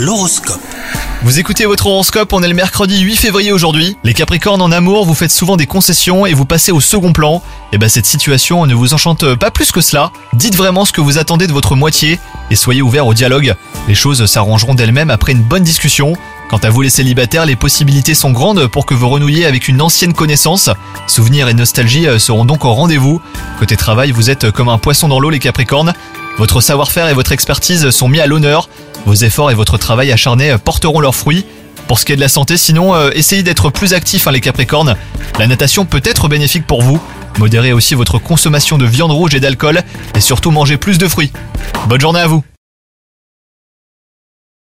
L'horoscope. Vous écoutez votre horoscope, on est le mercredi 8 février aujourd'hui. Les Capricornes en amour, vous faites souvent des concessions et vous passez au second plan. Et ben cette situation ne vous enchante pas plus que cela. Dites vraiment ce que vous attendez de votre moitié et soyez ouvert au dialogue. Les choses s'arrangeront d'elles-mêmes après une bonne discussion. Quant à vous les célibataires, les possibilités sont grandes pour que vous renouiez avec une ancienne connaissance. Souvenirs et nostalgie seront donc au rendez-vous. Côté travail, vous êtes comme un poisson dans l'eau les Capricornes. Votre savoir-faire et votre expertise sont mis à l'honneur. Vos efforts et votre travail acharné porteront leurs fruits. Pour ce qui est de la santé, sinon, euh, essayez d'être plus actif hein, les Capricornes. La natation peut être bénéfique pour vous. Modérez aussi votre consommation de viande rouge et d'alcool et surtout mangez plus de fruits. Bonne journée à vous